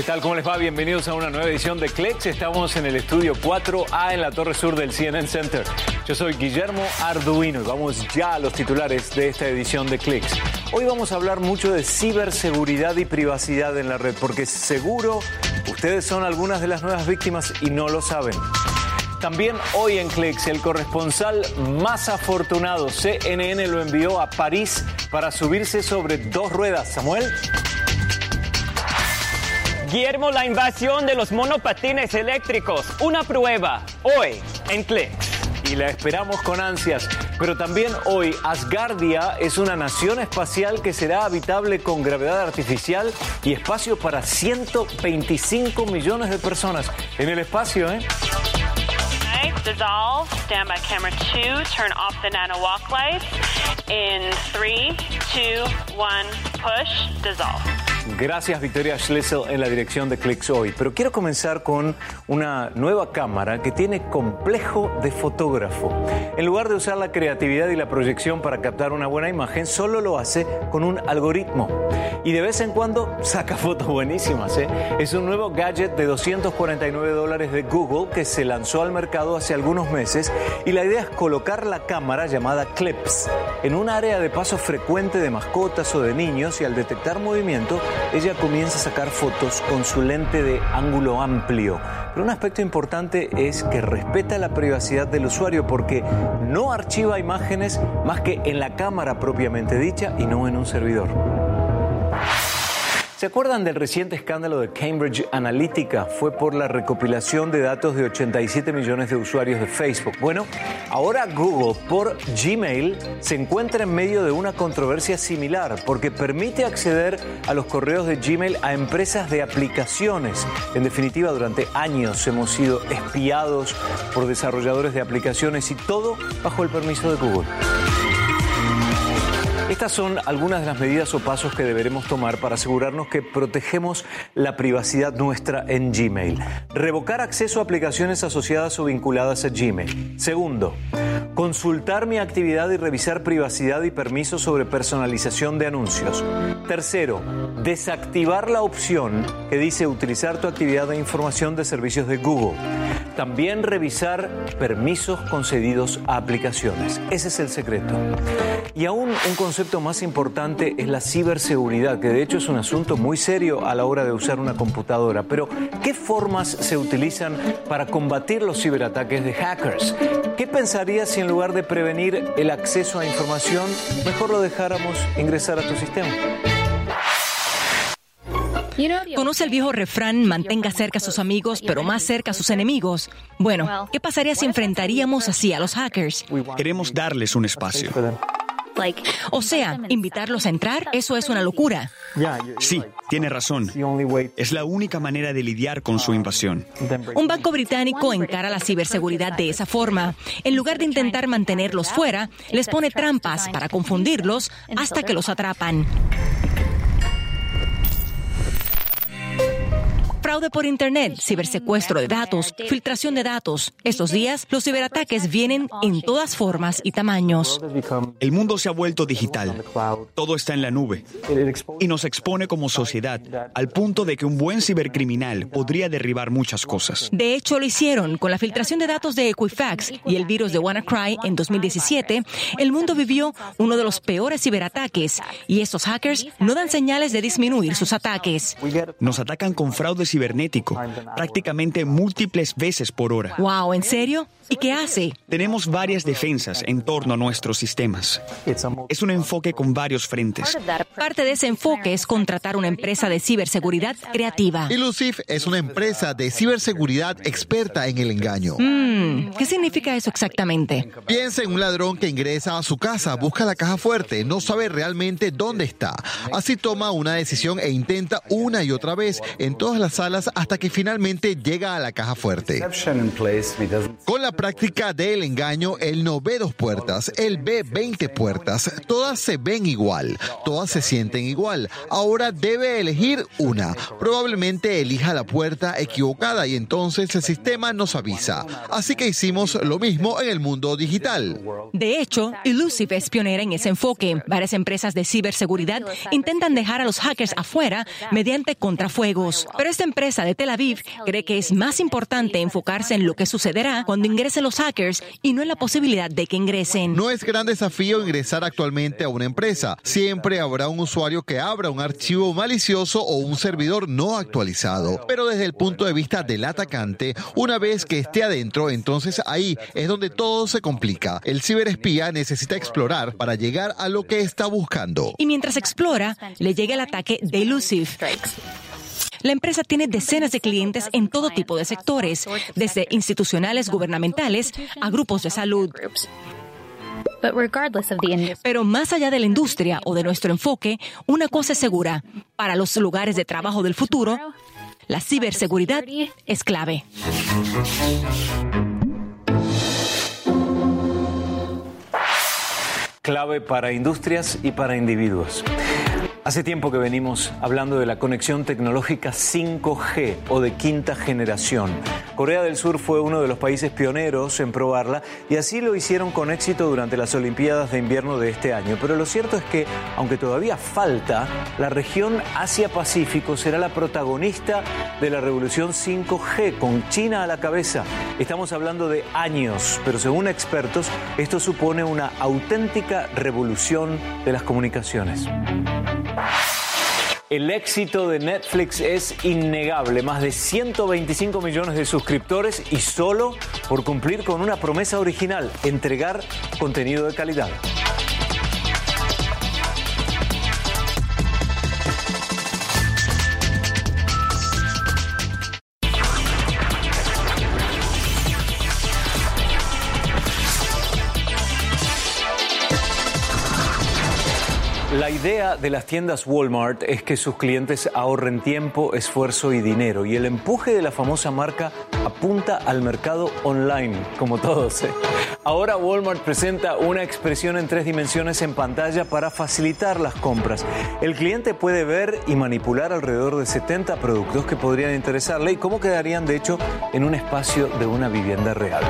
¿Qué tal? ¿Cómo les va? Bienvenidos a una nueva edición de Clex. Estamos en el estudio 4A en la Torre Sur del CNN Center. Yo soy Guillermo Arduino y vamos ya a los titulares de esta edición de Clex. Hoy vamos a hablar mucho de ciberseguridad y privacidad en la red, porque seguro ustedes son algunas de las nuevas víctimas y no lo saben. También hoy en Clex, el corresponsal más afortunado, CNN, lo envió a París para subirse sobre dos ruedas. Samuel. Guillermo, la invasión de los monopatines eléctricos. Una prueba hoy en Clex. Y la esperamos con ansias. Pero también hoy Asgardia es una nación espacial que será habitable con gravedad artificial y espacio para 125 millones de personas en el espacio, ¿eh? dissolve. Stand by camera two. Turn off the nano walk lights. In three, two, one, push, dissolve. Gracias Victoria Schlesel en la dirección de Clicks hoy. Pero quiero comenzar con una nueva cámara que tiene complejo de fotógrafo. En lugar de usar la creatividad y la proyección para captar una buena imagen, solo lo hace con un algoritmo. Y de vez en cuando saca fotos buenísimas. ¿eh? Es un nuevo gadget de 249 dólares de Google que se lanzó al mercado hace algunos meses y la idea es colocar la cámara llamada Clips en un área de paso frecuente de mascotas o de niños y al detectar movimiento ella comienza a sacar fotos con su lente de ángulo amplio. Pero un aspecto importante es que respeta la privacidad del usuario porque no archiva imágenes más que en la cámara propiamente dicha y no en un servidor. ¿Se acuerdan del reciente escándalo de Cambridge Analytica? Fue por la recopilación de datos de 87 millones de usuarios de Facebook. Bueno, ahora Google por Gmail se encuentra en medio de una controversia similar porque permite acceder a los correos de Gmail a empresas de aplicaciones. En definitiva, durante años hemos sido espiados por desarrolladores de aplicaciones y todo bajo el permiso de Google. Estas son algunas de las medidas o pasos que deberemos tomar para asegurarnos que protegemos la privacidad nuestra en Gmail. Revocar acceso a aplicaciones asociadas o vinculadas a Gmail. Segundo, consultar mi actividad y revisar privacidad y permisos sobre personalización de anuncios. Tercero, desactivar la opción que dice utilizar tu actividad de información de servicios de Google. También revisar permisos concedidos a aplicaciones. Ese es el secreto. Y aún un concepto más importante es la ciberseguridad, que de hecho es un asunto muy serio a la hora de usar una computadora. Pero, ¿qué formas se utilizan para combatir los ciberataques de hackers? ¿Qué pensarías si en lugar de prevenir el acceso a información, mejor lo dejáramos ingresar a tu sistema? Conoce el viejo refrán, mantenga cerca a sus amigos, pero más cerca a sus enemigos. Bueno, ¿qué pasaría si enfrentaríamos así a los hackers? Queremos darles un espacio. O sea, invitarlos a entrar, eso es una locura. Sí, tiene razón. Es la única manera de lidiar con su invasión. Un banco británico encara la ciberseguridad de esa forma. En lugar de intentar mantenerlos fuera, les pone trampas para confundirlos hasta que los atrapan. Fraude por Internet, cibersecuestro de datos, filtración de datos. Estos días, los ciberataques vienen en todas formas y tamaños. El mundo se ha vuelto digital. Todo está en la nube. Y nos expone como sociedad al punto de que un buen cibercriminal podría derribar muchas cosas. De hecho, lo hicieron con la filtración de datos de Equifax y el virus de WannaCry en 2017. El mundo vivió uno de los peores ciberataques y estos hackers no dan señales de disminuir sus ataques. Nos atacan con fraude cibernético, prácticamente múltiples veces por hora. Wow, ¿en serio? ¿Y qué hace? Tenemos varias defensas en torno a nuestros sistemas. Es un enfoque con varios frentes. Parte de ese enfoque es contratar una empresa de ciberseguridad creativa. Ilusif es una empresa de ciberseguridad experta en el engaño. Mm, ¿Qué significa eso exactamente? Piensa en un ladrón que ingresa a su casa, busca la caja fuerte, no sabe realmente dónde está. Así toma una decisión e intenta una y otra vez en todas las salas salas hasta que finalmente llega a la caja fuerte. Con la práctica del engaño, él no ve dos puertas, él ve 20 puertas. Todas se ven igual, todas se sienten igual. Ahora debe elegir una. Probablemente elija la puerta equivocada y entonces el sistema nos avisa. Así que hicimos lo mismo en el mundo digital. De hecho, Illusive es pionera en ese enfoque. Varias empresas de ciberseguridad intentan dejar a los hackers afuera mediante contrafuegos. Pero esta empresa de Tel Aviv cree que es más importante enfocarse en lo que sucederá cuando ingresen los hackers y no en la posibilidad de que ingresen. No es gran desafío ingresar actualmente a una empresa. Siempre habrá un usuario que abra un archivo malicioso o un servidor no actualizado. Pero desde el punto de vista del atacante, una vez que esté adentro, entonces ahí es donde todo se complica. El ciberespía necesita explorar para llegar a lo que está buscando. Y mientras explora, le llega el ataque de Elusive. La empresa tiene decenas de clientes en todo tipo de sectores, desde institucionales gubernamentales a grupos de salud. Pero más allá de la industria o de nuestro enfoque, una cosa es segura. Para los lugares de trabajo del futuro, la ciberseguridad es clave. Clave para industrias y para individuos. Hace tiempo que venimos hablando de la conexión tecnológica 5G o de quinta generación. Corea del Sur fue uno de los países pioneros en probarla y así lo hicieron con éxito durante las Olimpiadas de invierno de este año. Pero lo cierto es que, aunque todavía falta, la región Asia-Pacífico será la protagonista de la revolución 5G con China a la cabeza. Estamos hablando de años, pero según expertos, esto supone una auténtica revolución de las comunicaciones. El éxito de Netflix es innegable, más de 125 millones de suscriptores y solo por cumplir con una promesa original, entregar contenido de calidad. La idea de las tiendas Walmart es que sus clientes ahorren tiempo, esfuerzo y dinero. Y el empuje de la famosa marca apunta al mercado online, como todos. ¿eh? Ahora Walmart presenta una expresión en tres dimensiones en pantalla para facilitar las compras. El cliente puede ver y manipular alrededor de 70 productos que podrían interesarle y cómo quedarían, de hecho, en un espacio de una vivienda real.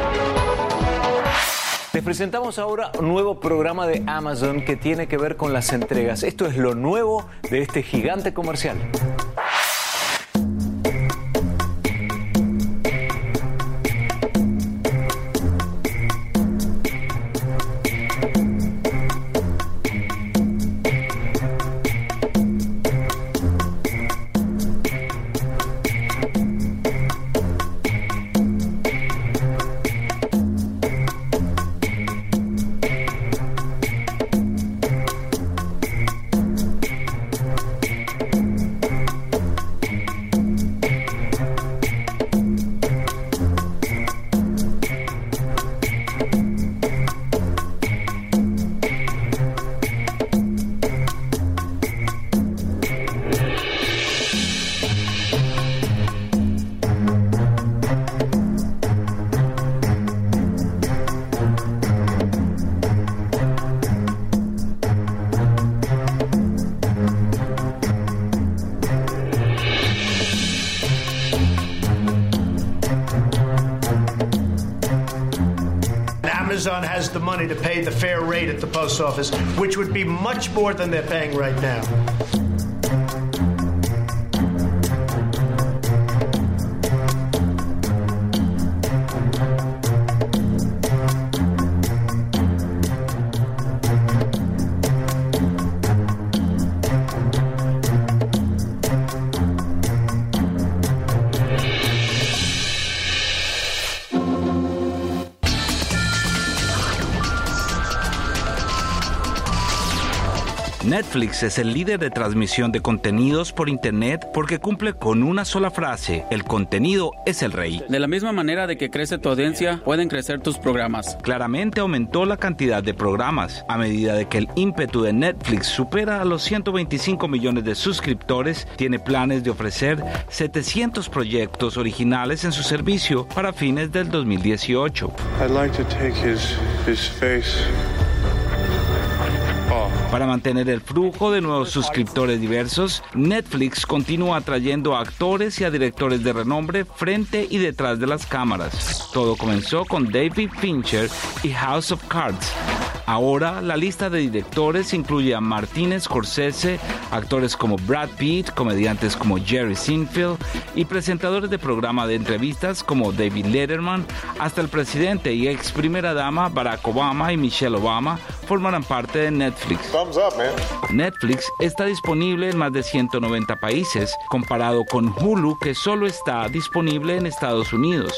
Les presentamos ahora un nuevo programa de Amazon que tiene que ver con las entregas. Esto es lo nuevo de este gigante comercial. The fair rate at the post office, which would be much more than they're paying right now. Netflix es el líder de transmisión de contenidos por Internet porque cumple con una sola frase, el contenido es el rey. De la misma manera de que crece tu audiencia, pueden crecer tus programas. Claramente aumentó la cantidad de programas. A medida de que el ímpetu de Netflix supera a los 125 millones de suscriptores, tiene planes de ofrecer 700 proyectos originales en su servicio para fines del 2018. Para mantener el flujo de nuevos suscriptores diversos, Netflix continúa atrayendo a actores y a directores de renombre frente y detrás de las cámaras. Todo comenzó con David Fincher y House of Cards. Ahora la lista de directores incluye a Martin Scorsese, actores como Brad Pitt, comediantes como Jerry Sinfield y presentadores de programa de entrevistas como David Letterman, hasta el presidente y ex primera dama Barack Obama y Michelle Obama formarán parte de Netflix. Netflix está disponible en más de 190 países, comparado con Hulu que solo está disponible en Estados Unidos.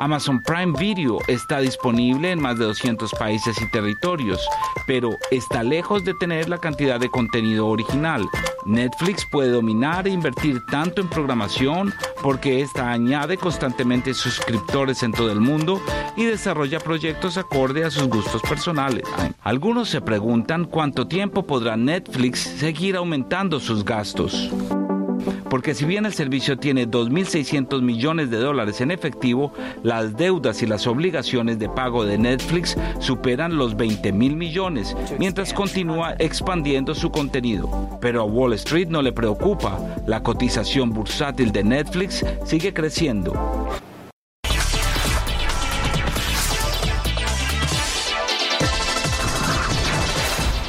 Amazon Prime Video está disponible en más de 200 países y territorios, pero está lejos de tener la cantidad de contenido original. Netflix puede dominar e invertir tanto en programación porque esta añade constantemente suscriptores en todo el mundo y desarrolla proyectos acorde a sus gustos personales. Algunos se preguntan cuánto tiempo podrá Netflix seguir aumentando sus gastos porque si bien el servicio tiene 2.600 millones de dólares en efectivo, las deudas y las obligaciones de pago de Netflix superan los 20 mil millones, mientras continúa expandiendo su contenido. Pero a Wall Street no le preocupa, la cotización bursátil de Netflix sigue creciendo.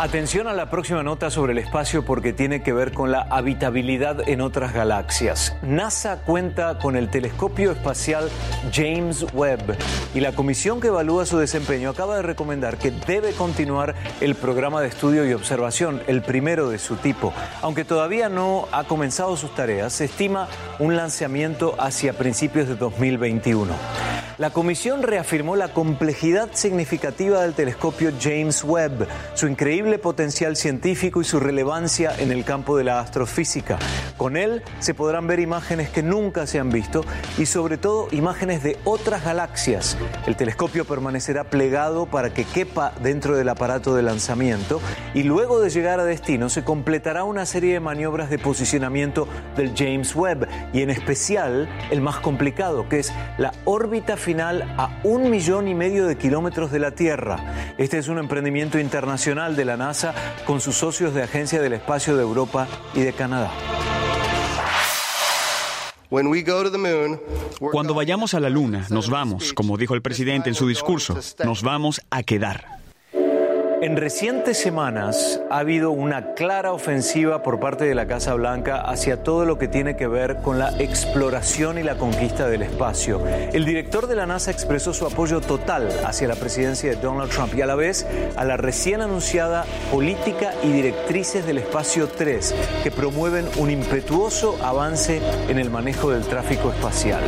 Atención a la próxima nota sobre el espacio porque tiene que ver con la habitabilidad en otras galaxias. NASA cuenta con el telescopio espacial James Webb y la comisión que evalúa su desempeño acaba de recomendar que debe continuar el programa de estudio y observación, el primero de su tipo. Aunque todavía no ha comenzado sus tareas, se estima un lanzamiento hacia principios de 2021. La comisión reafirmó la complejidad significativa del telescopio James Webb, su increíble potencial científico y su relevancia en el campo de la astrofísica. Con él se podrán ver imágenes que nunca se han visto y sobre todo imágenes de otras galaxias. El telescopio permanecerá plegado para que quepa dentro del aparato de lanzamiento y luego de llegar a destino se completará una serie de maniobras de posicionamiento del James Webb y en especial el más complicado que es la órbita final a un millón y medio de kilómetros de la Tierra. Este es un emprendimiento internacional de la NASA con sus socios de Agencia del Espacio de Europa y de Canadá. Cuando vayamos a la Luna, nos vamos, como dijo el presidente en su discurso, nos vamos a quedar. En recientes semanas ha habido una clara ofensiva por parte de la Casa Blanca hacia todo lo que tiene que ver con la exploración y la conquista del espacio. El director de la NASA expresó su apoyo total hacia la presidencia de Donald Trump y a la vez a la recién anunciada política y directrices del espacio 3 que promueven un impetuoso avance en el manejo del tráfico espacial.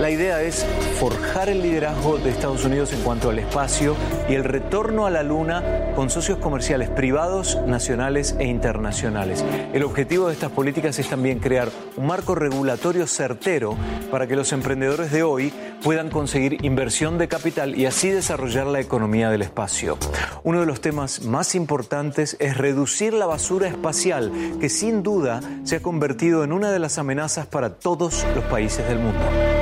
La idea es forjar el liderazgo de Estados Unidos en cuanto al espacio y el retorno a la Luna con socios comerciales privados, nacionales e internacionales. El objetivo de estas políticas es también crear un marco regulatorio certero para que los emprendedores de hoy puedan conseguir inversión de capital y así desarrollar la economía del espacio. Uno de los temas más importantes es reducir la basura espacial, que sin duda se ha convertido en una de las amenazas para todos los países del mundo.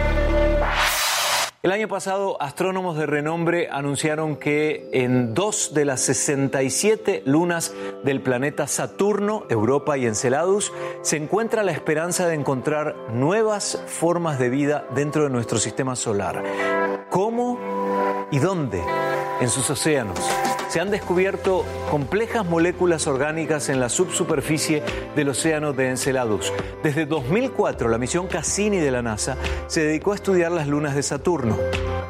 El año pasado, astrónomos de renombre anunciaron que en dos de las 67 lunas del planeta Saturno, Europa y Enceladus, se encuentra la esperanza de encontrar nuevas formas de vida dentro de nuestro sistema solar. ¿Cómo y dónde? En sus océanos se han descubierto complejas moléculas orgánicas en la subsuperficie del océano de Enceladus. Desde 2004, la misión Cassini de la NASA se dedicó a estudiar las lunas de Saturno.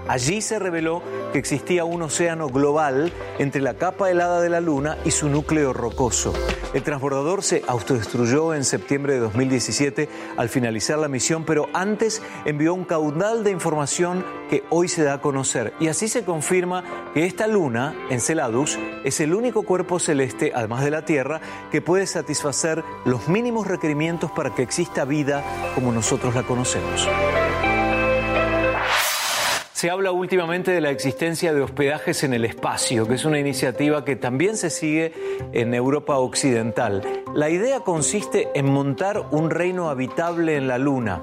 Allí se reveló que existía un océano global entre la capa helada de la Luna y su núcleo rocoso. El transbordador se autodestruyó en septiembre de 2017 al finalizar la misión, pero antes envió un caudal de información que hoy se da a conocer. Y así se confirma que esta luna, Enceladus, es el único cuerpo celeste, además de la Tierra, que puede satisfacer los mínimos requerimientos para que exista vida como nosotros la conocemos. Se habla últimamente de la existencia de hospedajes en el espacio, que es una iniciativa que también se sigue en Europa Occidental. La idea consiste en montar un reino habitable en la Luna.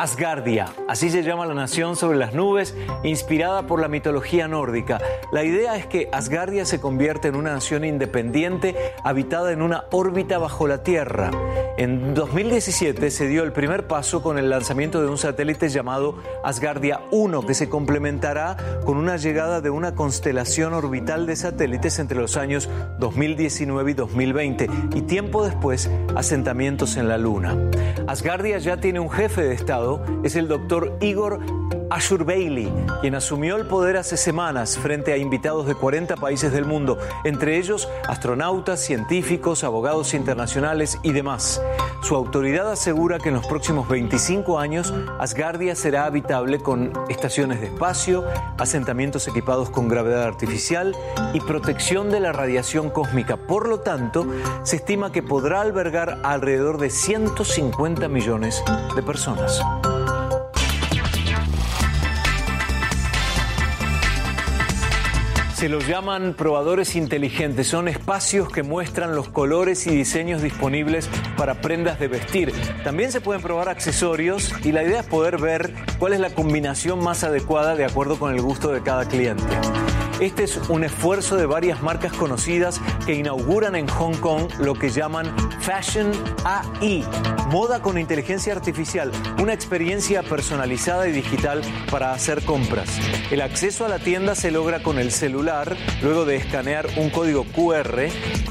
Asgardia, así se llama la nación sobre las nubes, inspirada por la mitología nórdica. La idea es que Asgardia se convierta en una nación independiente, habitada en una órbita bajo la Tierra. En 2017 se dio el primer paso con el lanzamiento de un satélite llamado Asgardia 1, que se complementará con una llegada de una constelación orbital de satélites entre los años 2019 y 2020, y tiempo después asentamientos en la Luna. Asgardia ya tiene un jefe de Estado es el doctor Igor Ashur Bailey, quien asumió el poder hace semanas frente a invitados de 40 países del mundo, entre ellos astronautas, científicos, abogados internacionales y demás. Su autoridad asegura que en los próximos 25 años Asgardia será habitable con estaciones de espacio, asentamientos equipados con gravedad artificial y protección de la radiación cósmica. Por lo tanto, se estima que podrá albergar alrededor de 150 millones de personas. Se los llaman probadores inteligentes. Son espacios que muestran los colores y diseños disponibles para prendas de vestir. También se pueden probar accesorios y la idea es poder ver cuál es la combinación más adecuada de acuerdo con el gusto de cada cliente. Este es un esfuerzo de varias marcas conocidas que inauguran en Hong Kong lo que llaman Fashion AI, moda con inteligencia artificial, una experiencia personalizada y digital para hacer compras. El acceso a la tienda se logra con el celular, luego de escanear un código QR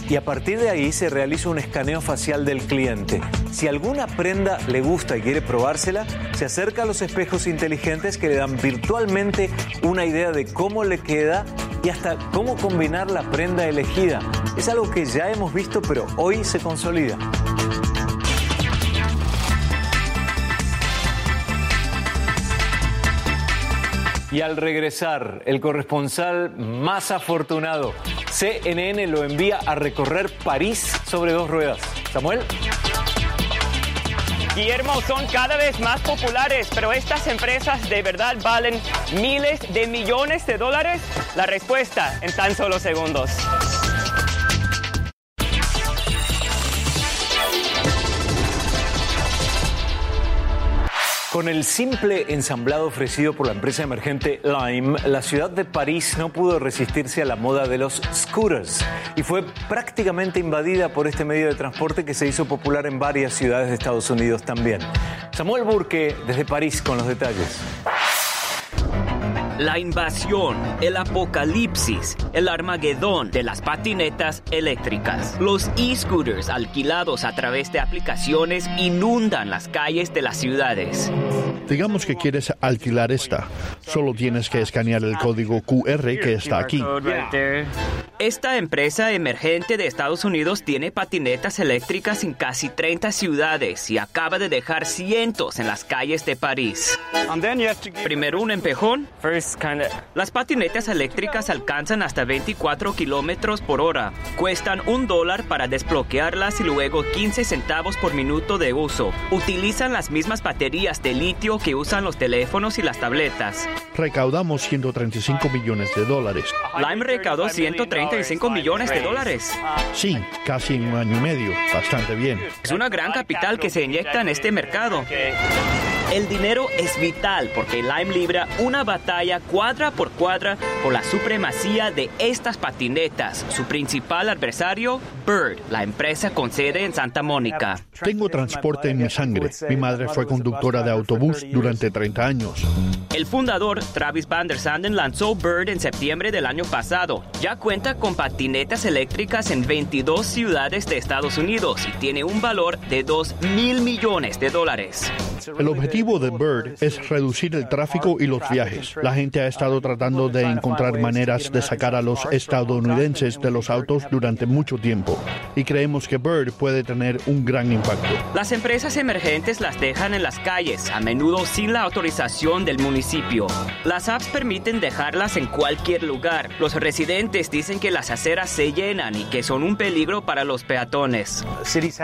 y a partir de ahí se realiza un escaneo facial del cliente. Si alguna prenda le gusta y quiere probársela, se acerca a los espejos inteligentes que le dan virtualmente una idea de cómo le queda y hasta cómo combinar la prenda elegida. Es algo que ya hemos visto, pero hoy se consolida. Y al regresar, el corresponsal más afortunado, CNN, lo envía a recorrer París sobre dos ruedas. Samuel. Guillermo, son cada vez más populares, pero estas empresas de verdad valen miles de millones de dólares. La respuesta en tan solo segundos. Con el simple ensamblado ofrecido por la empresa emergente Lime, la ciudad de París no pudo resistirse a la moda de los scooters y fue prácticamente invadida por este medio de transporte que se hizo popular en varias ciudades de Estados Unidos también. Samuel Burke desde París con los detalles. La invasión, el apocalipsis, el armagedón de las patinetas eléctricas. Los e-scooters alquilados a través de aplicaciones inundan las calles de las ciudades. Digamos que quieres alquilar esta. Solo tienes que escanear el código QR que está aquí. Esta empresa emergente de Estados Unidos tiene patinetas eléctricas en casi 30 ciudades y acaba de dejar cientos en las calles de París. Primero un empejón. Las patinetas eléctricas alcanzan hasta 24 kilómetros por hora. Cuestan un dólar para desbloquearlas y luego 15 centavos por minuto de uso. Utilizan las mismas baterías de litio que usan los teléfonos y las tabletas. Recaudamos 135 millones de dólares. Lime recaudó 135 millones de dólares. Sí, casi en un año y medio. Bastante bien. Es una gran capital que se inyecta en este mercado. El dinero es vital porque Lime libra una batalla cuadra por cuadra por la supremacía de estas patinetas. Su principal adversario, Bird, la empresa con sede en Santa Mónica. Tengo transporte en mi sangre. Mi madre fue conductora de autobús durante 30 años. El fundador, Travis Van der Sanden, lanzó Bird en septiembre del año pasado. Ya cuenta con patinetas eléctricas en 22 ciudades de Estados Unidos y tiene un valor de 2 mil millones de dólares. El objetivo objetivo de Bird es reducir el tráfico y los viajes. La gente ha estado tratando de encontrar maneras de sacar a los estadounidenses de los autos durante mucho tiempo y creemos que Bird puede tener un gran impacto. Las empresas emergentes las dejan en las calles, a menudo sin la autorización del municipio. Las apps permiten dejarlas en cualquier lugar. Los residentes dicen que las aceras se llenan y que son un peligro para los peatones.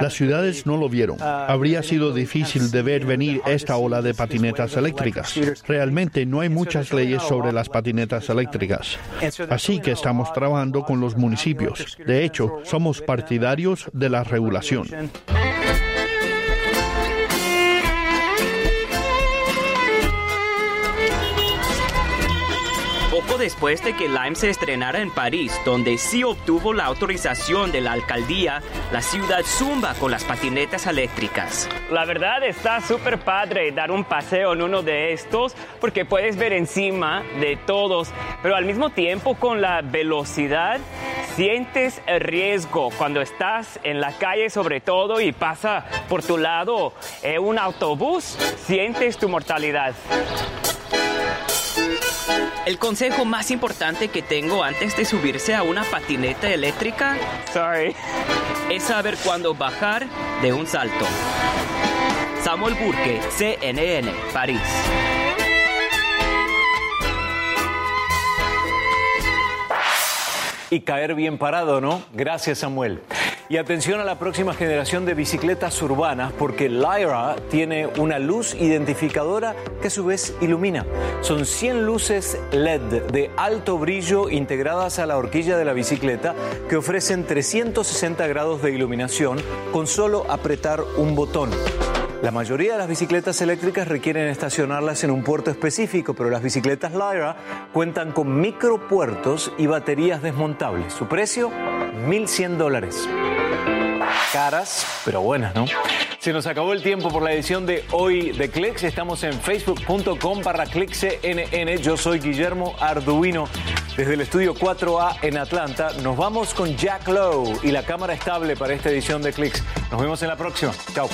Las ciudades no lo vieron. Habría sido difícil de ver venir esta de patinetas eléctricas. Realmente no hay muchas leyes sobre las patinetas eléctricas. Así que estamos trabajando con los municipios. De hecho, somos partidarios de la regulación. Poco después de que Lime se estrenara en París, donde sí obtuvo la autorización de la alcaldía, la ciudad zumba con las patinetas eléctricas. La verdad está súper padre dar un paseo en uno de estos porque puedes ver encima de todos, pero al mismo tiempo con la velocidad sientes el riesgo cuando estás en la calle sobre todo y pasa por tu lado eh, un autobús, sientes tu mortalidad. El consejo más importante que tengo antes de subirse a una patineta eléctrica Sorry. es saber cuándo bajar de un salto. Samuel Burke, CNN, París. Y caer bien parado, ¿no? Gracias, Samuel. Y atención a la próxima generación de bicicletas urbanas porque Lyra tiene una luz identificadora que a su vez ilumina. Son 100 luces LED de alto brillo integradas a la horquilla de la bicicleta que ofrecen 360 grados de iluminación con solo apretar un botón. La mayoría de las bicicletas eléctricas requieren estacionarlas en un puerto específico, pero las bicicletas Lyra cuentan con micropuertos y baterías desmontables. Su precio, 1.100 dólares. Caras, pero buenas, ¿no? Se nos acabó el tiempo por la edición de hoy de Clicks. Estamos en facebook.com barra ClicksCNN. Yo soy Guillermo Arduino desde el estudio 4A en Atlanta. Nos vamos con Jack Lowe y la cámara estable para esta edición de Clicks. Nos vemos en la próxima. Chao.